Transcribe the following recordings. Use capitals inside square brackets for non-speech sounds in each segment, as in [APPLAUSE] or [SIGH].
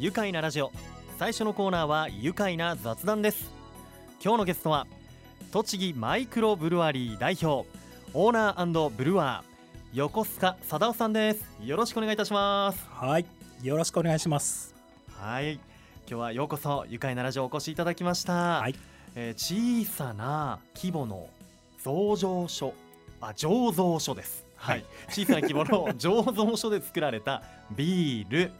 愉快なラジオ。最初のコーナーは愉快な雑談です。今日のゲストは栃木マイクロブルワリー代表オーナーブルワー横須賀貞夫さんです。よろしくお願いいたします。はい。よろしくお願いします。はい。今日はようこそ愉快なラジオお越しいただきました、はい。えー小さな規模の醸造所あ醸造所です。はい、小さな規模の [LAUGHS] 醸造所で作られたビール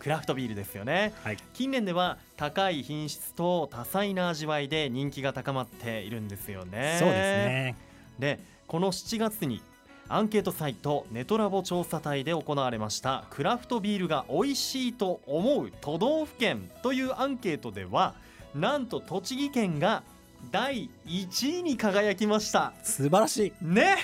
クラフトビールですよね。はい。近年では高い品質と多彩な味わいで人気が高まっているんですよね。そうですね。でこの7月にアンケートサイトネトラボ調査隊で行われましたクラフトビールが美味しいと思う都道府県というアンケートではなんと栃木県が第1位に輝きました。素晴らしい。ね。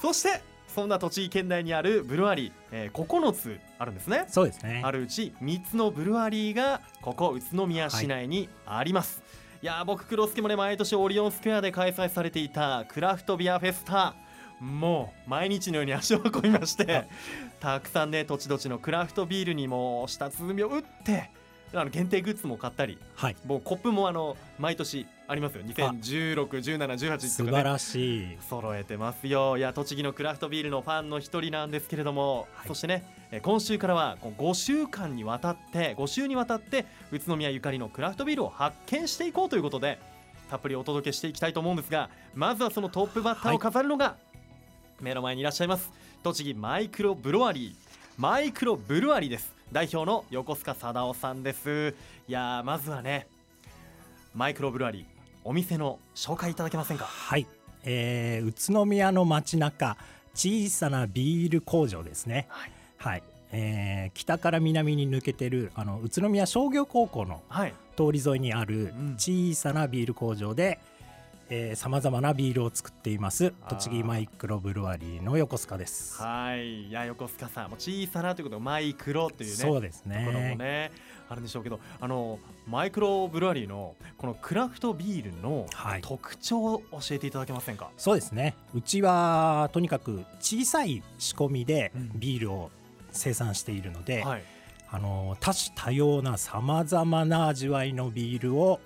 そしてそんな栃木県内にあるブルワリー、えー9つあるんですね。そうですね。あるうち3つのブルワリーがここ宇都宮市内にあります、い、やー僕黒助もね毎年オリオンスクエアで開催されていたクラフトビアフェスタ。もう毎日のように足を運びまして [LAUGHS] たくさんね土地土地のクラフトビールにも舌鼓を打ってあの限定グッズも買ったりはい。もうコップもあの毎年ありますよ。2016、17、18素とかね。晴らしい。揃えてますよ。いや栃木のクラフトビールのファンの一人なんですけれども、はい。そしてねえー今週からはこう5週間にわたって5週にわたって宇都宮ゆかりのクラフトビールを発見していこうということでたっぷりお届けしていきたいと思うんですがまずはそのトップバッターを飾るのが、目の前にいらっしゃいます。栃木マイクロブロワリー。マイクロブルワリーです。代表の横須賀貞夫さんです。いやーまずはねマイクロブルワリーお店の紹介いただけませんか？はい、えー、宇都宮の街中小さなビール工場ですね。はい。はい、えー、北から南に抜けてるあの宇都宮商業高校のはい。通り沿いにあるうん。小さなビール工場でさまざまなビールを作っています栃木マイクロブルワリーの横須賀です。はい、いや横須賀さん、もう小さなということでマイクロっていうね、そうですところもね。ね、あるんでしょうけど、あのマイクロブルワリーのこのクラフトビールのはい特徴を教えていただけませんか？そうですね。うちはとにかく小さい仕込みでうんビールを生産しているので、はい、あの多種多様なさまざまな味わいのビールを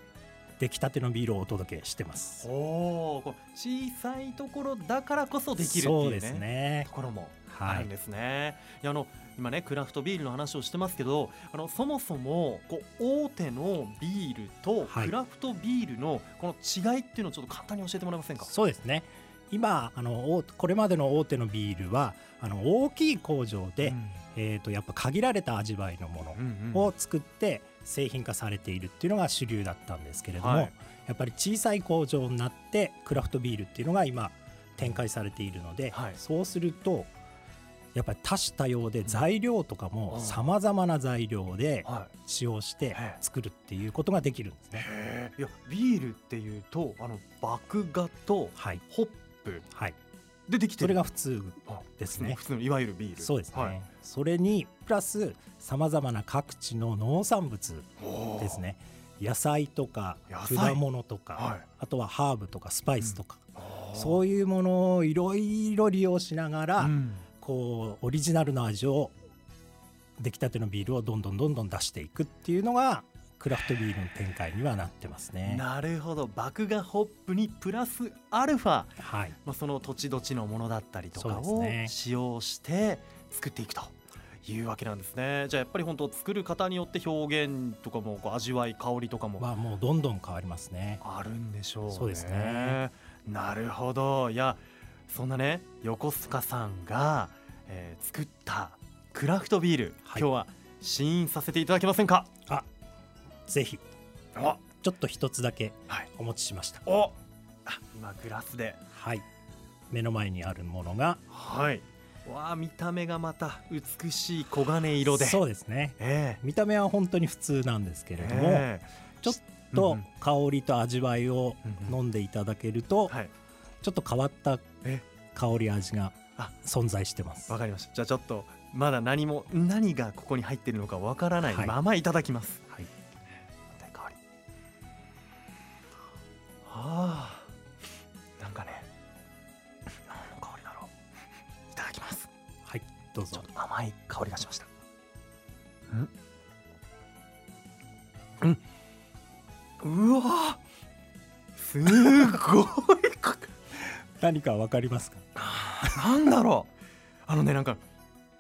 出来たてのビールをお届けしてます。おお、こう小さいところだからこそできるっていうね。そうですねと。ころもあはいるん。ですね。いやあの今ねクラフトビールの話をしてますけど、あのそもそもこう大手のビールとはいクラフトビールのこの違いっていうのをちょっと簡単に教えてもらえませんか？そうですね。今あの大これまでの大手のビールはあの大きい工場で、えー、とやっぱ限られた味わいのものうんうんを作って製品化されているっていうのが主流だったんですけれども、はい。やっぱり小さい工場になってクラフトビールっていうのが今展開されているので、はい。そうするとやっぱり多種多様で材料とかもうん。さまざまな材料ではい。使用してええ。作るっていうことができるんですね。いやビールっていうとあの麦芽とはい、ホップ。はい、でできてる。それが普通あですね。普通のいわゆるビール。そうですね、はい。それにプラスさまざまな各地の農産物ですね。野菜とか果物とか、はい。あとはハーブとかスパイスとか、おー。そういうものをいろいろ利用しながら、うん。こうオリジナルの味を出来たてのビールをどんどんどんどん出していくっていうのがクラフトビールの展開にはなってますね。なるほど。麦芽ホップにプラスアルファ、はい、まあ、その土地土地のものだったりとかをね。使用して作っていくというわけなんですね。じゃあやっぱり本当作る方によって表現とかもこう味わい香りとかもまあもうどんどん変わりますね。あるんでしょうね。そうですね。なるほど。いやそんなね横須賀さんが、えー作ったクラフトビール、はい。今日は試飲させていただけませんか？あぜひ。お。ちょっと一つだけはい。お持ちしました。お。あ今グラスで。はい、目の前にあるものが。はい。わあ見た目がまた美しい黄金色で。そうですね。え見た目は本当に普通なんですけえれども、ええ。ちょっうんとうん。香りと味わいをうんうん。飲んでいただけると、はい。ちょっと変わったえ。香り味があ。存在してます。わかりました。じゃあちょっとまだ何も何がここに入ってるのかわからないはい。ままいただきます、はい。香どうぞ。甘い香りがしました。ん？うわすごい。[LAUGHS] 何かわかりますか？なんだろう。あのねなんか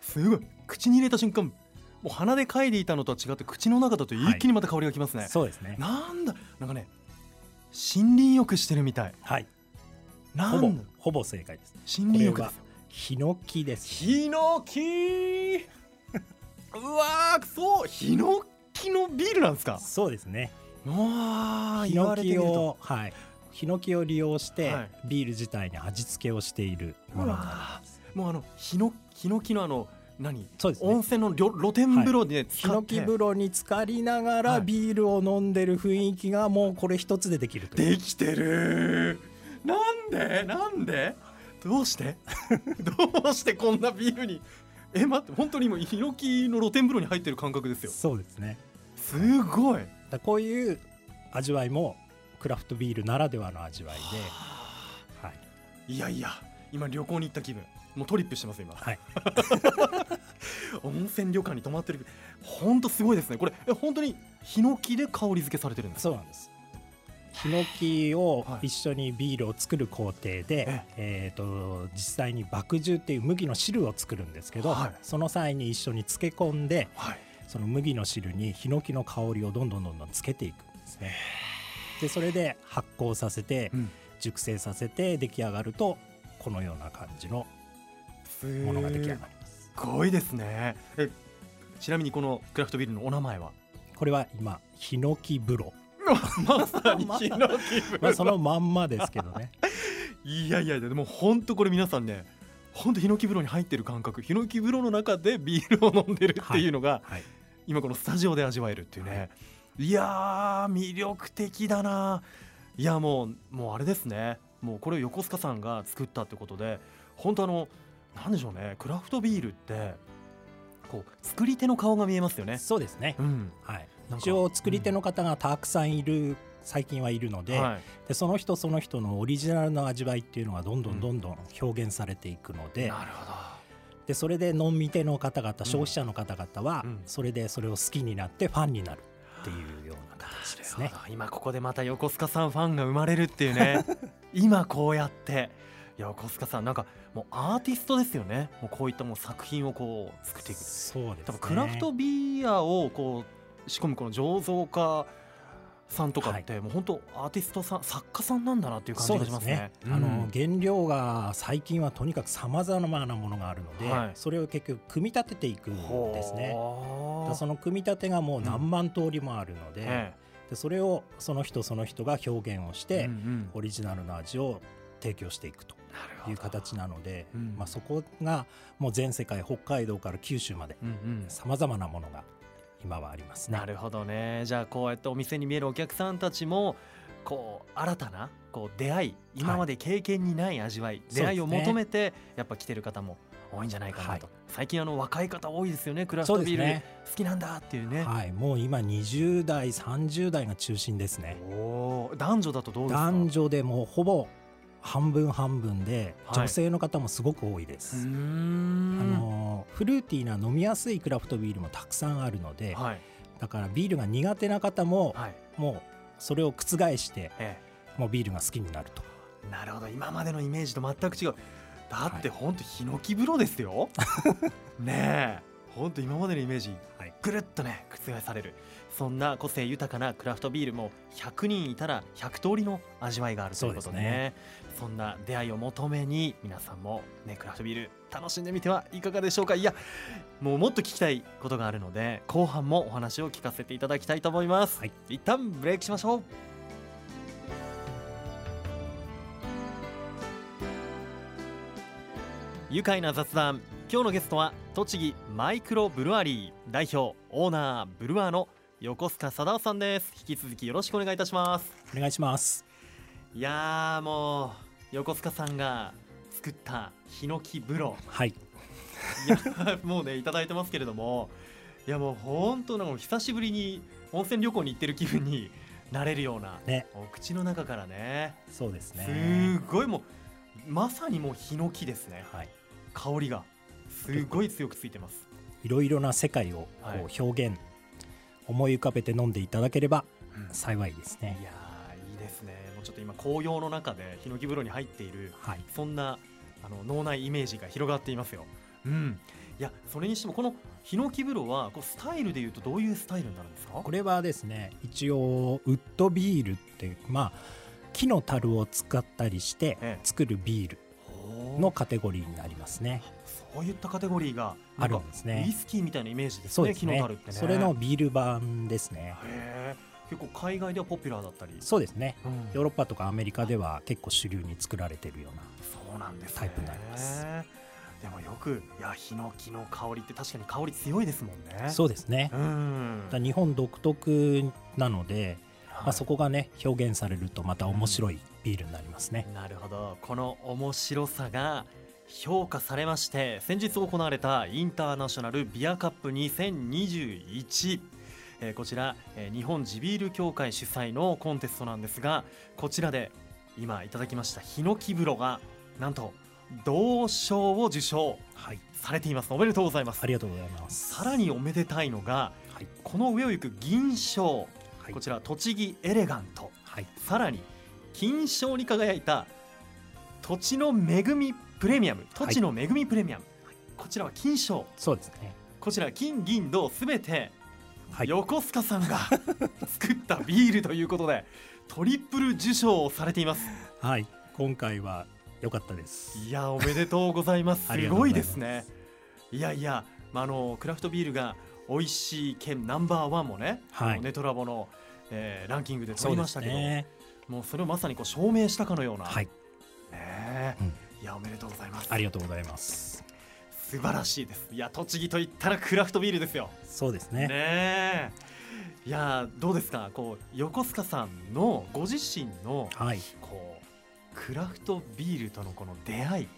すごい。口に入れた瞬間もう鼻で嗅いでいたのとは違って口の中だと一気にまた香りがきますね、そうですね。なんだ。なんかね森林浴してるみたい。はい。ほぼなんだ。ほぼ正解です。森林浴。でこれはヒノキですヒノキ。うわーそうヒノキのビールなんですか？そうですね。うわーヒノキをはい。ヒノキを利用してはい。ビール自体に味付けをしているものになります。もうあのヒノヒノキのあの何？そうですね。温泉の露天風呂で使って、ヒノキ風呂に浸かりながらはい。ビールを飲んでる雰囲気がもうこれ一つでできるできてるなんで？なんで？どうして？[LAUGHS] どうしてこんなビールに？え待って本当に今ヒノキの露天風呂に入ってる感覚ですよ。そうですね。すごい。だこういう味わいもクラフトビールならではの味わいで、はい。いやいや今旅行に行った気分。もうトリップしてます今。はい、[LAUGHS] 温泉旅館に泊まってる本当すごいですね。これえ本当にヒノキで香り付けされてるんですそうなんですヒノキをはい。一緒にビールを作る工程で、えー、と実際に麦汁っていう麦の汁を作るんですけど、はい。その際に一緒に漬け込んではい。その麦の汁にヒノキの香りをどんどんどんどんつけていくんですね。でそれで発酵させてうん。熟成させて出来上がるとこのような感じのすものが出来上がります。すごいですね。えちなみにこのクラフトビールのお名前は？これは今ヒノキ風呂、まさにヒノキ風呂まあ、そのまんまですけどね。いやいやいやでも本当これ皆さんね本当ヒノキ風呂に入ってる感覚ヒノキ風呂の中でビールを飲んでるっていうのが、はい今このスタジオで味わえるっていうね、、はいやー魅力的だな。いやもうもうあれですね。もうこれを横須賀さんが作ったってことで本当あのなんでしょうね。クラフトビールってこう作り手の顔が見えますよね。そうですね、うん、はい、一応作り手の方がたくさんいる最近はいるので,、はい、でその人その人のオリジナルの味わいっていうのがどんどんどんどん表現されていくので,、なるほど。でそれで飲み手の方々消費者の方々はうん。それでそれを好きになってファンになるっていうような形ですね。今ここでまた横須賀さんファンが生まれるっていうね。[LAUGHS] 今こうやって。横須賀さんなんかもうアーティストですよね。もうこういったもう作品をこう作っていくそうですね。多分クラフトビアをこう仕込むこの醸造家さんとかって、もう本当アーティストさん作家さんなんだなっていう感じがしますね。ね。うん。あの原料が最近はとにかくさまざまなものがあるので、はい。それを結局組み立てていくんですね。その組み立てがもう何万通りもあるので,、えでそれをその人その人が表現をしえて、うんうん。オリジナルの味を提供していくという形なので、うん。まあ、そこがもう全世界北海道から九州までうんうん。さまざまなものが今はありますね。なるほどね。じゃあこうやってお店に見えるお客さんたちもこう新たなこう出会い今まで経験にない味わい、出会いを求めてやっぱ来てる方も多いんじゃないかなと、はい。最近あの若い方多いですよね。クラフトビール。好きなんだっていうね。はい、もう今20代30代が中心ですね。おー。男女だとどうですか？男女でもうほぼ半分半分で、はい。女性の方もすごく多いです。あん。のフルーティーな飲みやすいクラフトビールもたくさんあるので、はい。だからビールが苦手な方も、はい。もうそれを覆してえもうビールが好きになると。え、なるほど。今までのイメージと全く違う。だってほんとヒノキ風呂ですよ。[LAUGHS] ねえ。ほんと今までのイメージはい。ぐるっとね覆されるそんな個性豊かなクラフトビールも100人いたら100通りの味わいがあるということでね。そんな出会いを求めに皆さんもねクラフトビール楽しんでみてはいかがでしょうか。いやもうもっと聞きたいことがあるので後半もお話を聞かせていただきたいと思います、はい。一旦ブレイクしましょう。愉快な雑談。今日のゲストは栃木マイクロブルワリー代表オーナーブルワーの横須賀貞夫さんです。引き続きよろしくお願いいたします。お願いします。いやーもう横須賀さんが作ったヒノキ風呂。はい。い [LAUGHS] やもうねいただいてますけれども。いやもう本当なんか久しぶりに温泉旅行に行ってる気分になれるような、ね。お口の中からね。そうですね。すごいもうまさにもうヒノキですね。はい。香りがすごい強くついてます。いろいろな世界をこはい。う表現、思い浮かべて飲んでいただければ幸いですね。い。やーいいですね。もうちょっと今紅葉の中でヒノキ風呂に入っているはい、そんなあの脳内イメージが広がっていますよ。うん、いやそれにしてもこのヒノキ風呂はこうスタイルでいうとどういうスタイルになるんですか？これはですね一応ウッドビールってまあ木の樽を使ったりしてええ。作るビール。ほうのカテゴリーになりますね。そういったカテゴリーがあるんですね。ウイスキーみたいなイメージですねそうですね。ね。それのビール版ですね。結構海外ではポピュラーだったり。そうですね。うん。ヨーロッパとかアメリカでは結構主流に作られてるようなそうなんですね。タイプになります。でもよくいやヒノキの香りって確かに香り強いですもんね。そうですね。うん。日本独特なので、はいまあ、そこがね表現されるとまた面白いビールになりますね。なるほど。この面白さが評価されまして先日行われたインターナショナルビアカップ2021、えーこちら、えー日本地ビール協会主催のコンテストなんですがこちらで今いただきましたヒノキ風呂がなんと銅賞を受賞はい、されています。おめでとうございます。ありがとうございます。さらにおめでたいのがはい、この上を行く銀賞。はい。こちら栃木エレガント。はい、さらに金賞に輝いた土地の恵みプレミアム土地の恵みプレミアム、こちらは金賞。そうですね。こちら金銀銅すべてはい、横須賀さんが [LAUGHS] 作ったビールということでトリプル受賞をされています。はい、今回は良かったです。いやおめでとうございます。[LAUGHS] す。ごいですね。いやいや、まあ、あのクラフトビールが美味しい県ナンバーワンもね、はい。ネトラボの、えーランキングで取りますしたけど、ね。もうそれをまさにこう証明したかのような、はい、ねえ。うん。いやおめでとうございます。ありがとうございます。素晴らしいです。いや栃木と言ったらクラフトビールですよ。そうですね。ね。え。いやどうですか？こう横須賀さんのご自身のはい、こうクラフトビールとのこの出会い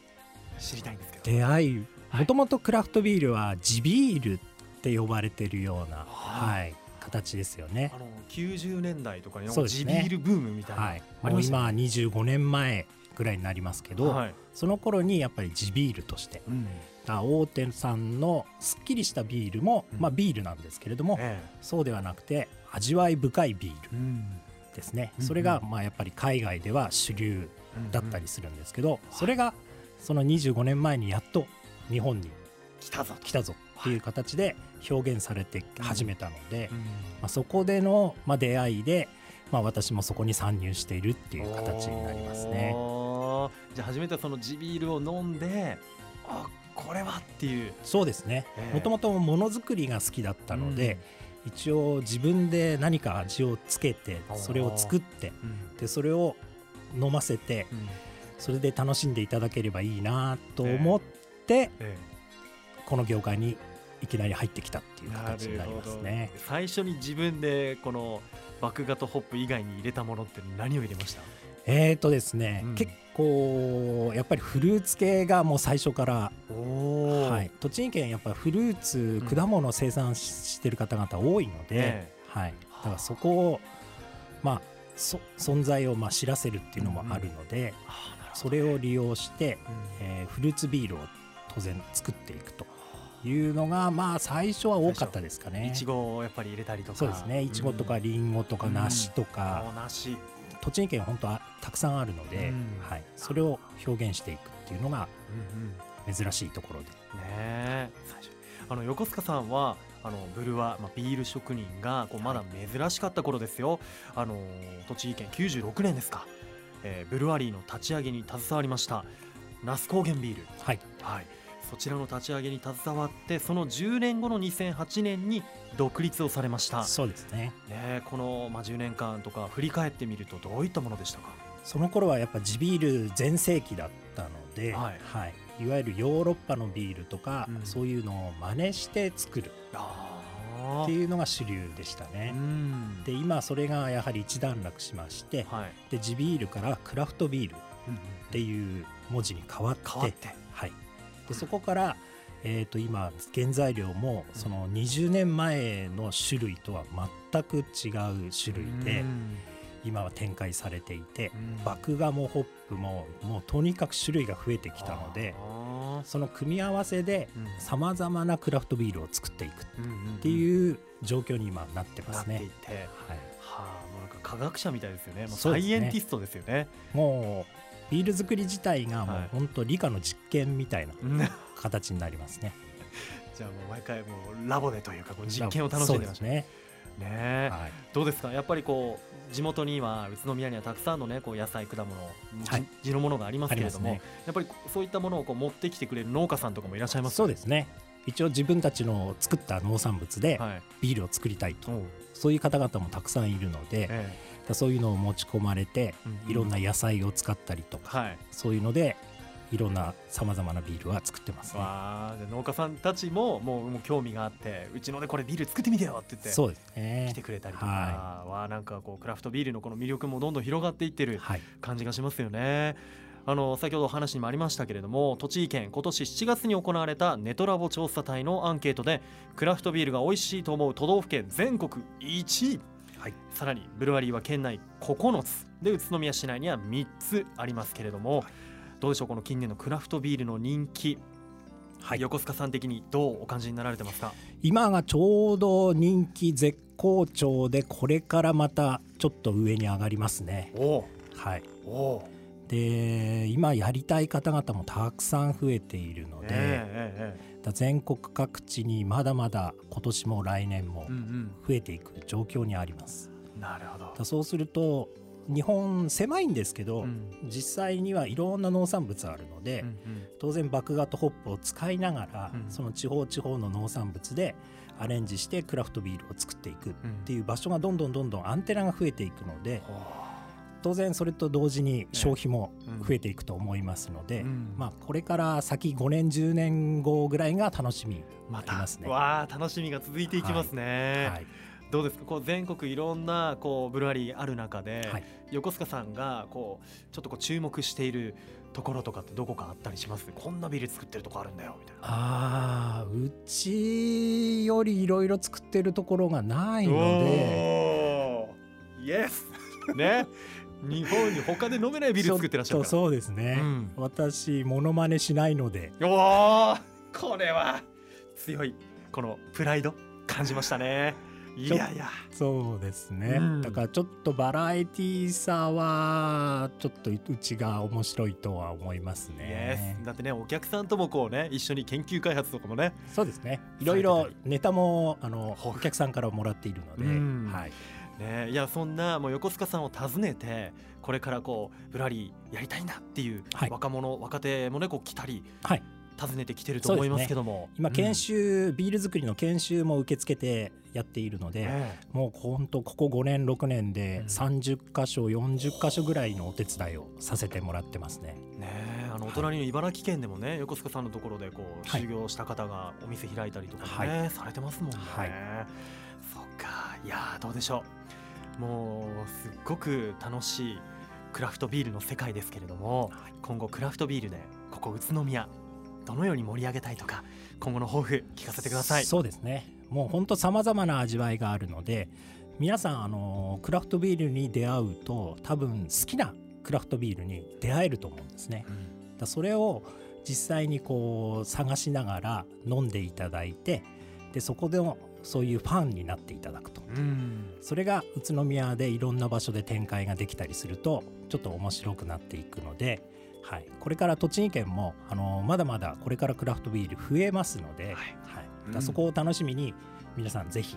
知りたいんですけど。出会い、はい。もともとクラフトビールは地ビールって呼ばれてるような、ははい、形ですよね。あ。の90年代とかにそうですね。地ビールブームみたいな、はい、今よね。25年前ぐらいになりますけど、はい。その頃にやっぱり地ビールとしてうん。あ大手さんのすっきりしたビールも、うん。まあ、ビールなんですけれども、えそうではなくて味わい深いビールえうん。ですね、うんそれがまあやっぱり海外では主流だったりするんですけど、それがその25年前にやっと日本に来たぞ来たぞっていう形で表現されて始めたので、うん。まあ、そこでのまあ出会いで、まあ、私もそこに参入しているっていう形になりますね。じゃあ初めてその地ビールを飲んであこれはっていう。そうですね。ええ。もともとものづくりが好きだったので、一応自分で何か味をつけてそれを作ってうん。でそれを飲ませてうん。それで楽しんでいただければいいなと思って、え。この業界にいきなり入ってきたってえいう形になりますね。最初に自分でこの麦芽とホップ以外に入れたものって何を入れました？えーとですね、うん。結構やっぱりフルーツ系がもう最初から、おはい、栃木県やっぱりフルーツ、ん果物を生産ししてる方々多いので、え。はい、だからそこをまあそ存在をまあ知らせるっていうのもあるので、あなるほそれを利用して、ど、えーフルーツビールを当然作っていくというのがまあ最初は多かったですかね。いち。ごをやっぱり入れたりとか。そうですね。いちごとかりんごとかうん。梨とか、青梨。栃木県本当はたくさんあるので、うん。はい、それを表現していくっていうのがうんうん。珍しいところで。ねえ。最初あの横須賀さんはあのブルワ、まあ、ビール職人がこうまだ珍しかった頃ですよ、あの栃木県96年ですか、えーブルワリーの立ち上げに携わりました那須高原ビール、はい。はい、そちらの立ち上げに携わってその10年後の2008年に独立をされました、ねそうですね。え、この、まあ、10年間とか振り返ってみるとどういったものでしたか？その頃はやっぱ地ビール全盛期だったので、はい。はい。いわゆるヨーロッパのビールとか、うん。そういうのを真似して作るあっていうのが主流でしたうね。ん。で今それがやはり一段落しましてはい。で地ビールからクラフトビールっていう文字に変わって変わって。はい、でそこから、えー、と今原材料もその20年前の種類とは全く違う種類でうん。今は展開されていてうん。麦芽もホップももうとにかく種類が増えてきたのであその組み合わせでうん。さまざまなクラフトビールを作っていくっていう状況に今なってますね。て、はい、はあ、もうなんか科学者みたいですよね。もうサイエンティストですよね。もうビール作り自体がもはい。う本当理科の実験みたいなうん。形になりますね。[LAUGHS] じゃあもう毎回もうラボでというかこう実験を楽しんでらっしゃる。そうですね。ね。え。はい、どうですか？やっぱりこう地元には宇都宮にはたくさんのねこう野菜果物、じはい。地のものがありますけれども、ありますやっぱりそういったものをこう持ってきてくれる農家さんとかもいらっしゃいますそうですね。一応自分たちの作った農産物ではい。ビールを作りたいと、おう。そういう方々もたくさんいるので、えそういうのを持ち込まれてえうんいろんな野菜を使ったりとか、はいそういうのでいろんなさまざまなビールは作ってますね。わあで農家さんたちももうもう興味があってうちのでこれビール作ってみてよって言ってそうですね来て。くれたりとか、はわあなんかこうクラフトビールのこの魅力もどんどん広がっていってるはい、感じがしますよね。あの先ほどお話にもありましたけれども栃木県今年7月に行われたネトラボ調査隊のアンケートでクラフトビールが美味しいと思う都道府県全国1位、はい。さらにブルワリーは県内9つで宇都宮市内には3つありますけれども、どうでしょうこの近年のクラフトビールの人気、はい。横須賀さん的にどうお感じになられてますか？今がちょうど人気絶好調でこれからまたちょっと上に上がりますね。おお。はい、おで今やりたい方々もたくさん増えているので、えええだ全国各地にまだまだ今年も来年も増えていく状況にあります。うんなるほど。だそうすると日本狭いんですけど、うん。実際にはいろんな農産物あるので、うんうん。当然麦芽とホップを使いながら、うん。その地方地方の農産物でアレンジしてクラフトビールを作っていくっていう場所がどんどんどんどんアンテナが増えていくのでほ当然それと同時に消費もうん。増えていくと思いますので、まあ、これから先5年10年後ぐらいが楽しみまたありますね。わあ楽しみが続いていきますね、はい、どうですか？こう全国いろんなこうブルワリーある中で、はい。横須賀さんがこうちょっとこう注目しているところとかってどこかあったりします？こんなビール作ってるとこあるんだよみたいな。あーうちよりいろいろ作ってるところがないのでイエスね [LAUGHS] 日本に他で飲めないビール作ってらっしゃるそうですね、うん。私モノマネしないので。おーこれは強いこのプライド感じましたね。いやいや。そうですね、うん。だからちょっとバラエティーさはちょっとうちが面白いとは思いますね。スだってねお客さんともこうね一緒に研究開発とかもね。そうですね。いろいろネタもあのお客さんからもらっているので、うん。はい、ね。いやそんなもう横須賀さんを訪ねてこれからこうブラリーやりたいんだっていうはい。若者、若手もねこう来たりはい、訪ねてきてると思いますけども、今研うん。修、ビール作りの研修も受け付けてやっているので、えもう本当ここ5年6年でうん。30箇所40箇所ぐらいのお手伝いをさせてもらってますね。えねえあのおはい隣の茨城県でもね横須賀さんのところでこうはい。修行した方がお店開いたりとかもね、されてますもんね、はい。そっか。いやーどうでしょうもうすっごく楽しいクラフトビールの世界ですけれども、今後クラフトビールでここ宇都宮どのように盛り上げたいとか今後の抱負聞かせてください。そうですねもう本当さまざまな味わいがあるので皆さんあのクラフトビールに出会うと多分好きなクラフトビールに出会えると思うんですね。うんだそれを実際にこう探しながら飲んでいただいてでそこでもそういうファンになっていただくと。うん。それが宇都宮でいろんな場所で展開ができたりするとちょっと面白くなっていくので、はい、これから栃木県もあのまだまだこれからクラフトビール増えますので、はい。だからそこを楽しみに皆さんぜひ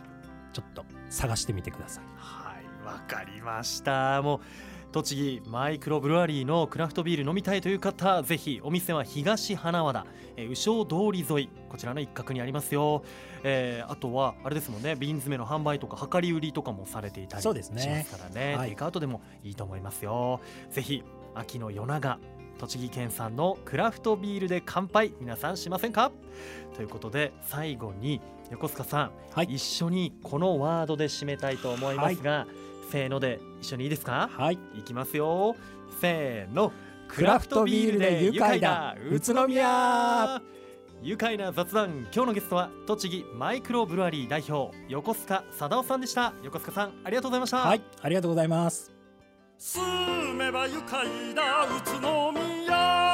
ちょっと探してみてください。はい、わかりました。もう栃木マイクロブルワリーのクラフトビール飲みたいという方、ぜひお店は東花和田、えー、右小通り沿い、こちらの一角にありますよ。えーあとはあれですもんね、瓶詰めの販売とか量り売りとかもされていたりしますからね。はいテイクアウトでもいいと思いますよ。ぜひ秋の夜長。栃木県産のクラフトビールで乾杯皆さんしませんか？ということで最後に横須賀さんはい、一緒にこのワードで締めたいと思いますが、せーので一緒にいいですか？はい、いきますよ。せーの。クラフトビールで愉快だ宇都宮。愉快な雑談。今日のゲストは栃木マイクロブルワリー代表横須賀貞夫さんでした。横須賀さんありがとうございました、はい、ありがとうございます。住めば愉快な宇都宮